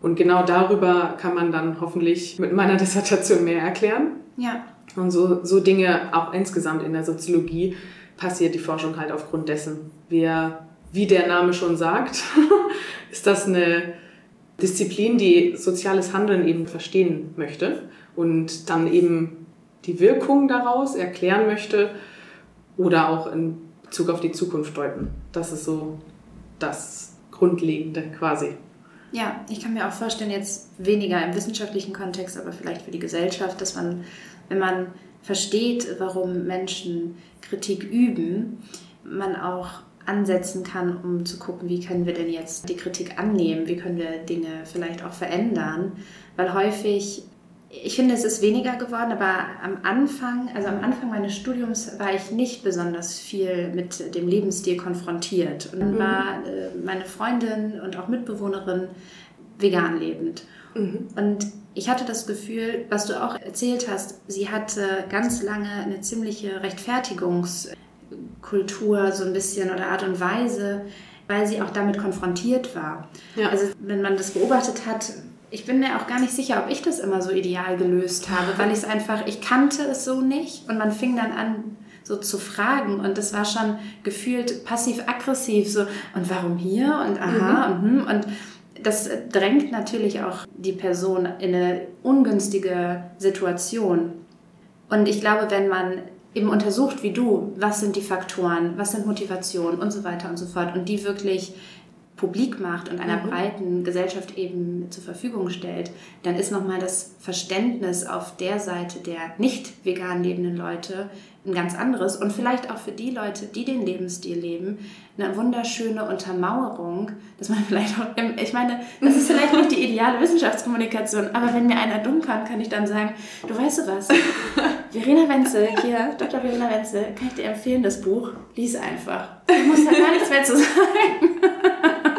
Und genau darüber kann man dann hoffentlich mit meiner <laughs> Dissertation mehr erklären. Ja. Und so, so Dinge auch insgesamt in der Soziologie passiert die Forschung halt aufgrund dessen. Wir wie der Name schon sagt, <laughs> ist das eine Disziplin, die soziales Handeln eben verstehen möchte und dann eben die Wirkung daraus erklären möchte oder auch in Bezug auf die Zukunft deuten. Das ist so das Grundlegende quasi. Ja, ich kann mir auch vorstellen, jetzt weniger im wissenschaftlichen Kontext, aber vielleicht für die Gesellschaft, dass man, wenn man versteht, warum Menschen Kritik üben, man auch ansetzen kann, um zu gucken, wie können wir denn jetzt die Kritik annehmen, wie können wir Dinge vielleicht auch verändern, weil häufig ich finde, es ist weniger geworden, aber am Anfang, also am Anfang meines Studiums war ich nicht besonders viel mit dem Lebensstil konfrontiert. Und dann mhm. war äh, meine Freundin und auch Mitbewohnerin vegan lebend. Mhm. Und ich hatte das Gefühl, was du auch erzählt hast, sie hatte ganz lange eine ziemliche Rechtfertigungs- Kultur so ein bisschen oder Art und Weise, weil sie auch damit konfrontiert war. Ja. Also wenn man das beobachtet hat, ich bin mir auch gar nicht sicher, ob ich das immer so ideal gelöst habe, weil ich es einfach, ich kannte es so nicht und man fing dann an, so zu fragen und das war schon gefühlt passiv-aggressiv, so und warum hier und aha mhm. und, hm, und das drängt natürlich auch die Person in eine ungünstige Situation. Und ich glaube, wenn man eben untersucht, wie du, was sind die Faktoren, was sind Motivationen und so weiter und so fort und die wirklich publik macht und einer mhm. breiten Gesellschaft eben zur Verfügung stellt, dann ist nochmal das Verständnis auf der Seite der nicht vegan lebenden Leute ein ganz anderes und vielleicht auch für die Leute, die den Lebensstil leben, eine wunderschöne Untermauerung, dass man <laughs> vielleicht auch, ich meine, das ist vielleicht nicht die ideale Wissenschaftskommunikation, aber wenn mir einer dumm kann, kann ich dann sagen, du weißt du was, Verena Wenzel, hier, Dr. Verena Wenzel, kann ich dir empfehlen, das Buch, lies einfach. Du musst da gar nichts mehr zu sagen. <laughs>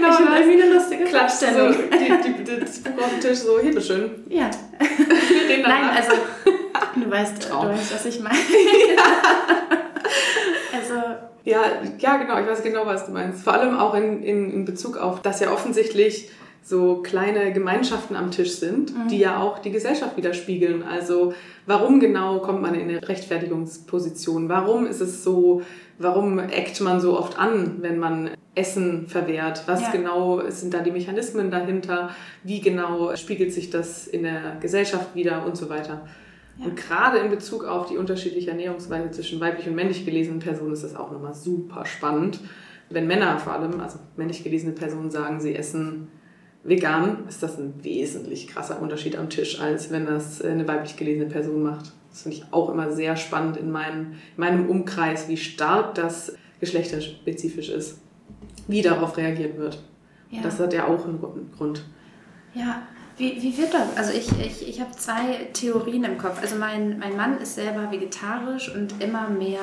Genau, ich irgendwie eine lustige Klatschstellung. So, die, die, das Buch auf dem Tisch so, hier, schön. Ja. Nein, also Du weißt, du weißt, was ich meine. <laughs> also. Ja, ja, genau, ich weiß genau, was du meinst. Vor allem auch in, in, in Bezug auf, dass ja offensichtlich so kleine Gemeinschaften am Tisch sind, mhm. die ja auch die Gesellschaft widerspiegeln. Also warum genau kommt man in eine Rechtfertigungsposition? Warum ist es so, warum eckt man so oft an, wenn man Essen verwehrt? Was ja. genau sind da die Mechanismen dahinter? Wie genau spiegelt sich das in der Gesellschaft wieder und so weiter? Ja. Und gerade in Bezug auf die unterschiedliche Ernährungsweise zwischen weiblich und männlich gelesenen Personen ist das auch nochmal super spannend. Wenn Männer vor allem, also männlich gelesene Personen sagen, sie essen vegan, ist das ein wesentlich krasser Unterschied am Tisch, als wenn das eine weiblich gelesene Person macht. Das finde ich auch immer sehr spannend in meinem, in meinem Umkreis, wie stark das geschlechterspezifisch ist, wie darauf reagiert wird. Ja. Das hat ja auch einen Grund. Ja, wie, wie wird das? Also ich, ich, ich habe zwei Theorien im Kopf. Also mein, mein Mann ist selber vegetarisch und immer mehr,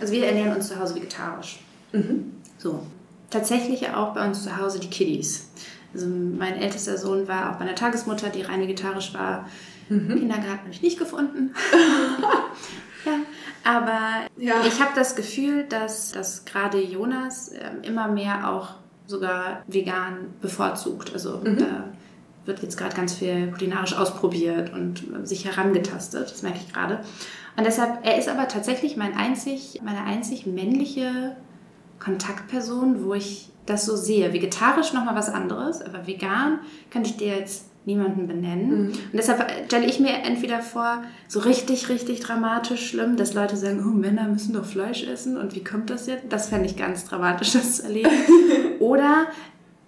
also wir ernähren uns zu Hause vegetarisch. Mhm. So. Tatsächlich auch bei uns zu Hause die Kiddies. Also mein ältester Sohn war auch bei einer Tagesmutter, die rein vegetarisch war. Mhm. Kindergarten habe ich nicht gefunden. <laughs> ja, aber ja. ich habe das Gefühl, dass, dass gerade Jonas äh, immer mehr auch sogar vegan bevorzugt. Also mhm. da wird jetzt gerade ganz viel kulinarisch ausprobiert und sich herangetastet. Das merke ich gerade. Und deshalb, er ist aber tatsächlich mein einzig, meine einzig männliche Kontaktperson, wo ich das so sehe. Vegetarisch nochmal was anderes, aber vegan kann ich dir jetzt niemanden benennen. Mhm. Und deshalb stelle ich mir entweder vor, so richtig, richtig dramatisch schlimm, dass Leute sagen, oh, Männer müssen doch Fleisch essen und wie kommt das jetzt? Das fände ich ganz dramatisch, das zu <laughs> erleben. <laughs> Oder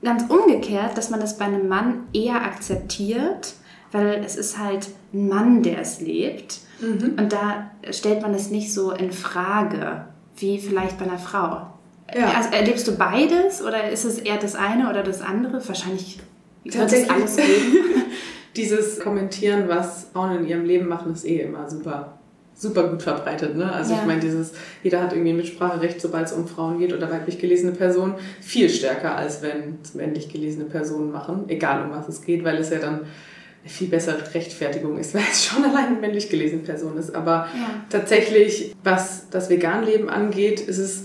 ganz umgekehrt, dass man das bei einem Mann eher akzeptiert, weil es ist halt ein Mann, der es lebt. Mhm. Und da stellt man es nicht so in Frage, wie vielleicht bei einer Frau. Ja. Also, erlebst du beides oder ist es eher das eine oder das andere? Wahrscheinlich es alles geben. <laughs> Dieses Kommentieren, was Frauen in ihrem Leben machen, ist eh immer super super gut verbreitet. Ne? Also ja. ich meine, dieses, jeder hat irgendwie ein Mitspracherecht, sobald es um Frauen geht oder weiblich gelesene Personen, viel stärker, als wenn es männlich gelesene Personen machen, egal um was es geht, weil es ja dann eine viel bessere Rechtfertigung ist, <laughs> weil es schon allein eine männlich gelesene Person ist. Aber ja. tatsächlich, was das Veganleben angeht, ist es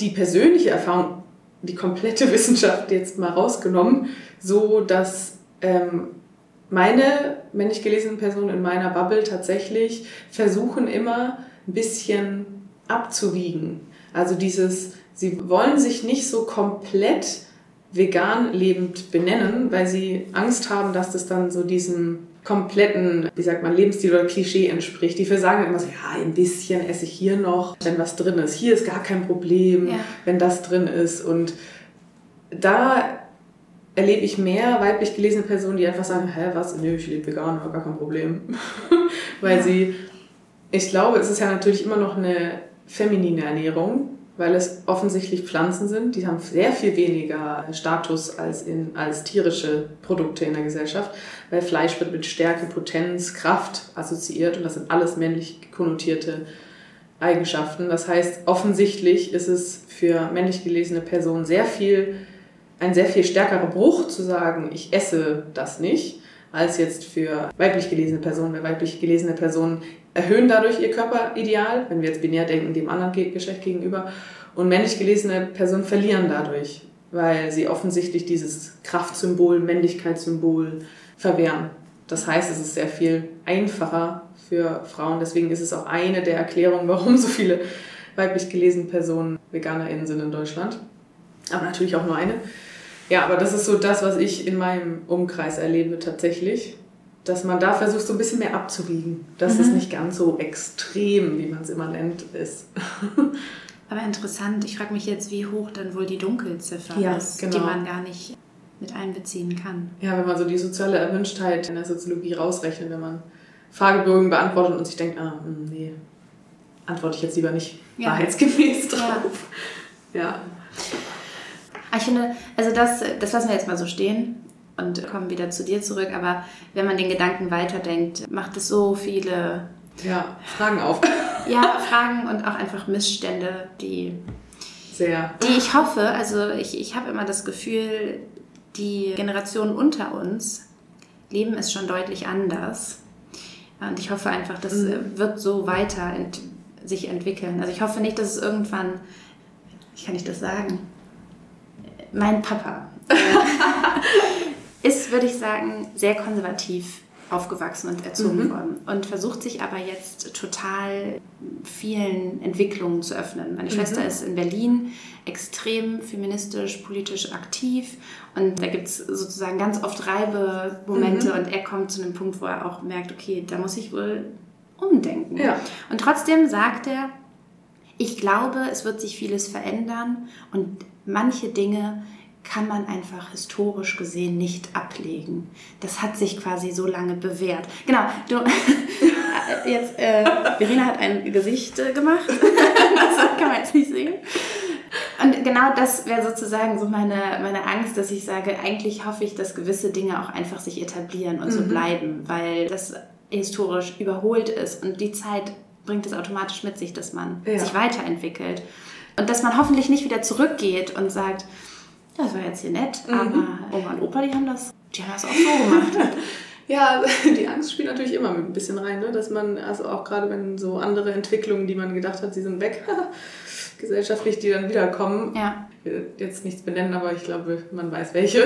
die persönliche Erfahrung, die komplette <laughs> Wissenschaft jetzt mal rausgenommen, so dass ähm, meine männlich gelesenen Personen in meiner Bubble tatsächlich versuchen immer ein bisschen abzuwiegen. Also dieses, sie wollen sich nicht so komplett vegan lebend benennen, weil sie Angst haben, dass das dann so diesem kompletten, wie sagt man, Lebensstil oder Klischee entspricht. Die sagen immer so, ja, ein bisschen esse ich hier noch, wenn was drin ist. Hier ist gar kein Problem, ja. wenn das drin ist. Und da erlebe ich mehr weiblich gelesene Personen, die einfach sagen, hä, was? Nö, ich lebe vegan, gar kein Problem. <laughs> weil ja. sie, ich glaube, es ist ja natürlich immer noch eine feminine Ernährung, weil es offensichtlich Pflanzen sind, die haben sehr viel weniger Status als, in, als tierische Produkte in der Gesellschaft, weil Fleisch wird mit Stärke, Potenz, Kraft assoziiert und das sind alles männlich konnotierte Eigenschaften. Das heißt, offensichtlich ist es für männlich gelesene Personen sehr viel ein sehr viel stärkerer Bruch zu sagen, ich esse das nicht, als jetzt für weiblich gelesene Personen. Weil weiblich gelesene Personen erhöhen dadurch ihr Körperideal, wenn wir jetzt binär denken, dem anderen Geschlecht gegenüber. Und männlich gelesene Personen verlieren dadurch, weil sie offensichtlich dieses Kraftsymbol, Männlichkeitssymbol verwehren. Das heißt, es ist sehr viel einfacher für Frauen. Deswegen ist es auch eine der Erklärungen, warum so viele weiblich gelesene Personen VeganerInnen sind in Deutschland. Aber natürlich auch nur eine Ja, aber das ist so das, was ich in meinem Umkreis erlebe tatsächlich. Dass man da versucht, so ein bisschen mehr abzuwiegen. Dass mhm. es nicht ganz so extrem, wie man es immer nennt, ist. <laughs> Aber interessant, ich frage mich jetzt, wie hoch dann wohl die Dunkelziffer ja, ist, genau. die man gar nicht mit einbeziehen kann. Ja, wenn man so die soziale Erwünschtheit in der Soziologie rausrechnet, wenn man Fragebögen beantwortet und sich denkt, ah, hm, nee, antworte ich jetzt lieber nicht ja. wahrheitsgemäß drauf. Ja. ja. Ich finde, also das, das lassen wir jetzt mal so stehen und kommen wieder zu dir zurück, aber wenn man den Gedanken weiterdenkt, macht es so viele ja, Fragen auf. <laughs> ja, Fragen und auch einfach Missstände, die, Sehr. die ich hoffe, also ich, ich habe immer das Gefühl, die Generationen unter uns leben es schon deutlich anders. Und ich hoffe einfach, das mhm. wird so weiter ent sich entwickeln. Also ich hoffe nicht, dass es irgendwann, wie kann ich das sagen? Mein Papa äh, <laughs> ist, würde ich sagen, sehr konservativ aufgewachsen und erzogen mhm. worden und versucht sich aber jetzt total vielen Entwicklungen zu öffnen. Meine mhm. Schwester ist in Berlin extrem feministisch, politisch aktiv und da gibt es sozusagen ganz oft Reibemomente mhm. und er kommt zu einem Punkt, wo er auch merkt, okay, da muss ich wohl umdenken. Ja. Und trotzdem sagt er, ich glaube, es wird sich vieles verändern und manche Dinge kann man einfach historisch gesehen nicht ablegen. Das hat sich quasi so lange bewährt. Genau, du, <laughs> jetzt, äh, Verena hat ein Gesicht äh, gemacht. <laughs> das kann man jetzt nicht sehen. Und genau das wäre sozusagen so meine, meine Angst, dass ich sage, eigentlich hoffe ich, dass gewisse Dinge auch einfach sich etablieren und mhm. so bleiben, weil das historisch überholt ist und die Zeit bringt es automatisch mit sich, dass man ja. sich weiterentwickelt. Und dass man hoffentlich nicht wieder zurückgeht und sagt, das war jetzt hier nett, mhm. aber Oma und Opa, die haben das, die haben das auch so <laughs> gemacht. ja, die Angst spielt natürlich immer mit ein bisschen rein, ne? dass man, also auch gerade wenn so andere Entwicklungen, die man gedacht hat, sie sind weg, <laughs> gesellschaftlich, die dann wiederkommen. Ja. Ich will jetzt nichts benennen, aber ich glaube, man weiß welche.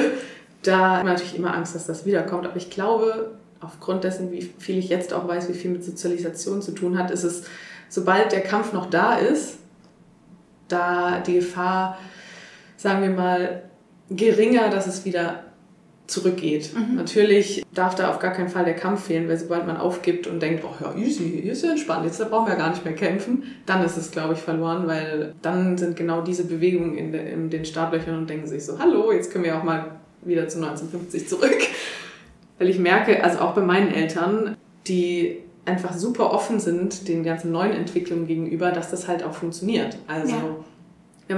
Da hat man natürlich immer Angst, dass das wiederkommt. Aber ich glaube, aufgrund dessen, wie viel ich jetzt auch weiß, wie viel mit Sozialisation zu tun hat, ist es, sobald der Kampf noch da ist, da die Gefahr sagen wir mal, geringer, dass es wieder zurückgeht. Mhm. Natürlich darf da auf gar keinen Fall der Kampf fehlen, weil sobald man aufgibt und denkt, oh ja, easy, hier ist ja entspannt, jetzt brauchen wir gar nicht mehr kämpfen, dann ist es, glaube ich, verloren, weil dann sind genau diese Bewegungen in, de, in den Startlöchern und denken sich so, hallo, jetzt können wir auch mal wieder zu 1950 zurück. <laughs> Weil ich merke, also auch bei meinen Eltern, die einfach super offen sind den ganzen neuen Entwicklungen gegenüber, dass das halt auch funktioniert. Also ja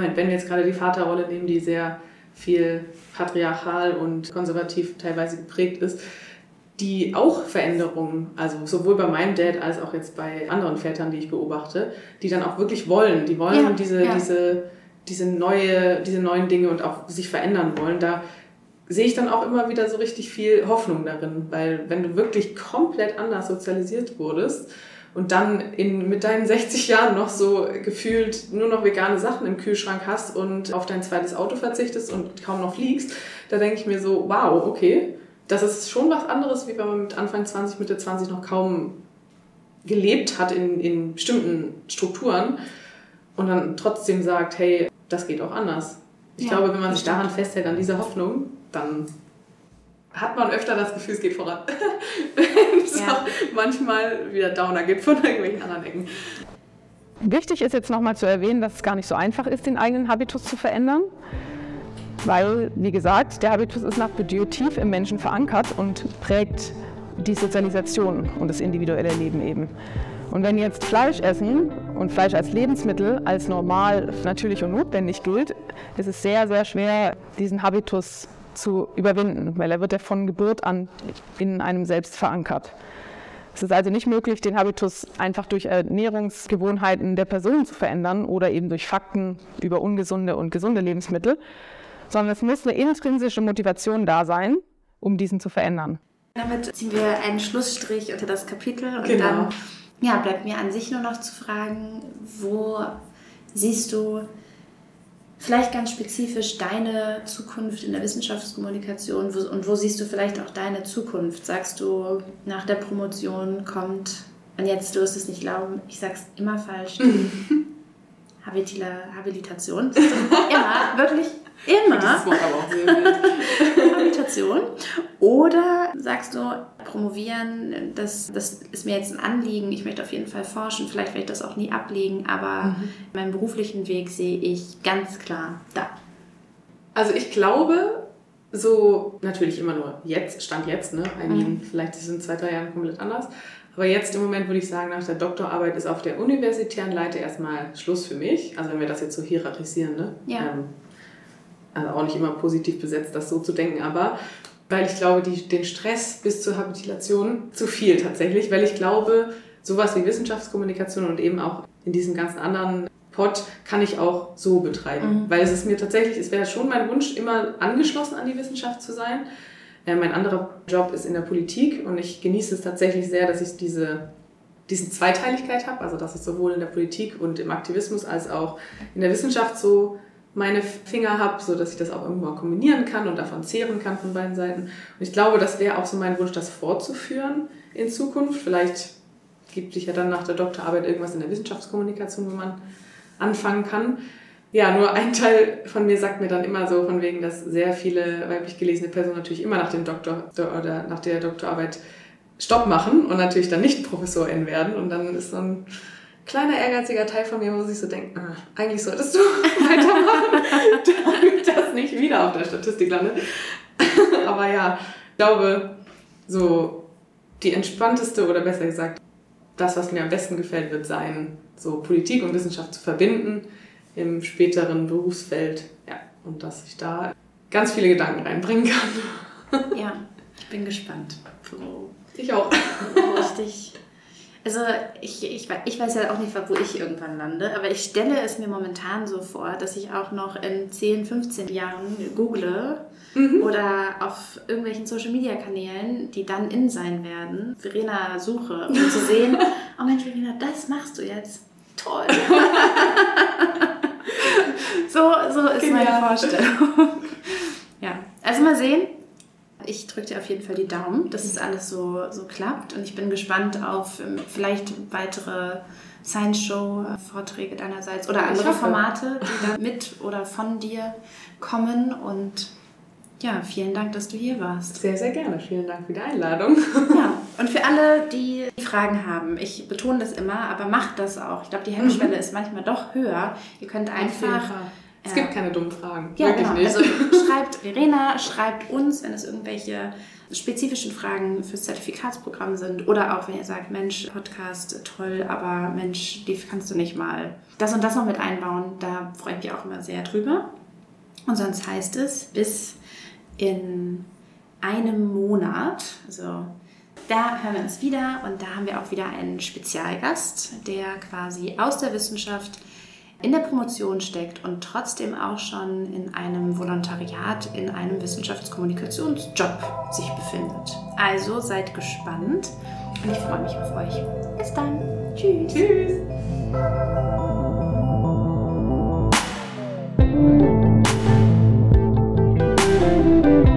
wenn wir jetzt gerade die Vaterrolle nehmen, die sehr viel patriarchal und konservativ teilweise geprägt ist, die auch Veränderungen, also sowohl bei meinem Dad als auch jetzt bei anderen Vätern, die ich beobachte, die dann auch wirklich wollen, die wollen ja, diese, ja. diese, diese, neue, diese neuen Dinge und auch sich verändern wollen, da sehe ich dann auch immer wieder so richtig viel Hoffnung darin, weil wenn du wirklich komplett anders sozialisiert wurdest, und dann in, mit deinen 60 Jahren noch so gefühlt nur noch vegane Sachen im Kühlschrank hast und auf dein zweites Auto verzichtest und kaum noch fliegst, da denke ich mir so, wow, okay, das ist schon was anderes, wie wenn man mit Anfang 20, Mitte 20 noch kaum gelebt hat in, in bestimmten Strukturen und dann trotzdem sagt, hey, das geht auch anders. Ich ja, glaube, wenn man sich daran festhält, an dieser Hoffnung, dann hat man öfter das Gefühl, es geht voran. <laughs> es ja. auch manchmal wieder Downer gibt von irgendwelchen anderen Ecken. Wichtig ist jetzt nochmal zu erwähnen, dass es gar nicht so einfach ist, den eigenen Habitus zu verändern. Weil, wie gesagt, der Habitus ist nach Bourdieu tief im Menschen verankert und prägt die Sozialisation und das individuelle Leben eben. Und wenn jetzt Fleisch essen und Fleisch als Lebensmittel als normal, natürlich und notwendig gilt, ist es sehr, sehr schwer, diesen Habitus zu überwinden, weil er wird ja von Geburt an in einem selbst verankert. Es ist also nicht möglich, den Habitus einfach durch Ernährungsgewohnheiten der Person zu verändern oder eben durch Fakten über ungesunde und gesunde Lebensmittel, sondern es muss eine intrinsische Motivation da sein, um diesen zu verändern. Damit ziehen wir einen Schlussstrich unter das Kapitel und genau. dann ja, bleibt mir an sich nur noch zu fragen, wo siehst du vielleicht ganz spezifisch deine Zukunft in der Wissenschaftskommunikation und wo siehst du vielleicht auch deine Zukunft? Sagst du, nach der Promotion kommt, und jetzt du wirst es nicht glauben, ich sag's immer falsch, <laughs> Habilitation. immer, wirklich Immer. Das Wort aber auch sehr Habilitation. Oder sagst du, promovieren, das, das ist mir jetzt ein Anliegen, ich möchte auf jeden Fall forschen, vielleicht werde ich das auch nie ablegen, aber meinen beruflichen Weg sehe ich ganz klar da. Also ich glaube, so natürlich immer nur jetzt, Stand jetzt, ne? I mean, vielleicht ist es in zwei, drei Jahren komplett anders. Aber jetzt im Moment würde ich sagen, nach der Doktorarbeit ist auf der universitären Leite erstmal Schluss für mich. Also wenn wir das jetzt so hierarchisieren, ne? Ja. Ähm, also auch nicht immer positiv besetzt, das so zu denken, aber weil ich glaube, die, den Stress bis zur Habilitation zu viel tatsächlich, weil ich glaube, sowas wie Wissenschaftskommunikation und eben auch in diesem ganzen anderen Pod kann ich auch so betreiben. Weil es ist mir tatsächlich, es wäre schon mein Wunsch, immer angeschlossen an die Wissenschaft zu sein. Äh, mein anderer Job ist in der Politik und ich genieße es tatsächlich sehr, dass ich diese, diese Zweiteiligkeit habe, also dass ich sowohl in der Politik und im Aktivismus als auch in der Wissenschaft so meine Finger habe, so dass ich das auch irgendwann kombinieren kann und davon zehren kann von beiden Seiten. Und ich glaube, das wäre auch so mein Wunsch, das fortzuführen in Zukunft. Vielleicht gibt sich ja dann nach der Doktorarbeit irgendwas in der Wissenschaftskommunikation, wo man anfangen kann. Ja, nur ein Teil von mir sagt mir dann immer so, von wegen, dass sehr viele weiblich gelesene Personen natürlich immer nach dem Doktor oder nach der Doktorarbeit Stopp machen und natürlich dann nicht Professorin werden. Und dann ist so ein kleiner ehrgeiziger Teil von mir, wo sich so denkt, ah, eigentlich solltest du <laughs> weitermachen, <laughs> damit das nicht wieder auf der Statistik landet. <laughs> Aber ja, ich glaube, so die entspannteste oder besser gesagt, das, was mir am besten gefällt, wird sein, so Politik und Wissenschaft zu verbinden im späteren Berufsfeld. Ja, und dass ich da ganz viele Gedanken reinbringen kann. Ja, ich bin gespannt. Ich auch. richtig. Also ich, ich, ich weiß ja auch nicht, wo ich irgendwann lande, aber ich stelle es mir momentan so vor, dass ich auch noch in 10, 15 Jahren google oder auf irgendwelchen Social-Media-Kanälen, die dann in sein werden, Verena suche, um zu sehen, <laughs> oh Mensch, Verena, das machst du jetzt. Toll. <laughs> so, so ist meine Genial. Vorstellung. ja, also mal sehen. Ich drücke dir auf jeden Fall die Daumen, dass es alles so, so klappt. Und ich bin gespannt auf ähm, vielleicht weitere Science-Show-Vorträge deinerseits oder andere. Formate, die dann mit oder von dir kommen. Und ja, vielen Dank, dass du hier warst. Sehr, sehr gerne. Vielen Dank für die Einladung. Ja, <laughs> und für alle, die Fragen haben, ich betone das immer, aber macht das auch. Ich glaube, die Hemmschwelle ist manchmal doch höher. Ihr könnt einfach. Es gibt keine dummen Fragen. Ja, Wirklich genau. nicht. Also schreibt Verena, schreibt uns, wenn es irgendwelche spezifischen Fragen fürs Zertifikatsprogramm sind. Oder auch, wenn ihr sagt, Mensch, Podcast, toll, aber Mensch, die kannst du nicht mal das und das noch mit einbauen. Da freue ich mich auch immer sehr drüber. Und sonst heißt es, bis in einem Monat, also da hören wir uns wieder und da haben wir auch wieder einen Spezialgast, der quasi aus der Wissenschaft in der Promotion steckt und trotzdem auch schon in einem Volontariat, in einem Wissenschaftskommunikationsjob sich befindet. Also seid gespannt und ich freue mich auf euch. Bis dann. Tschüss. Tschüss. Tschüss.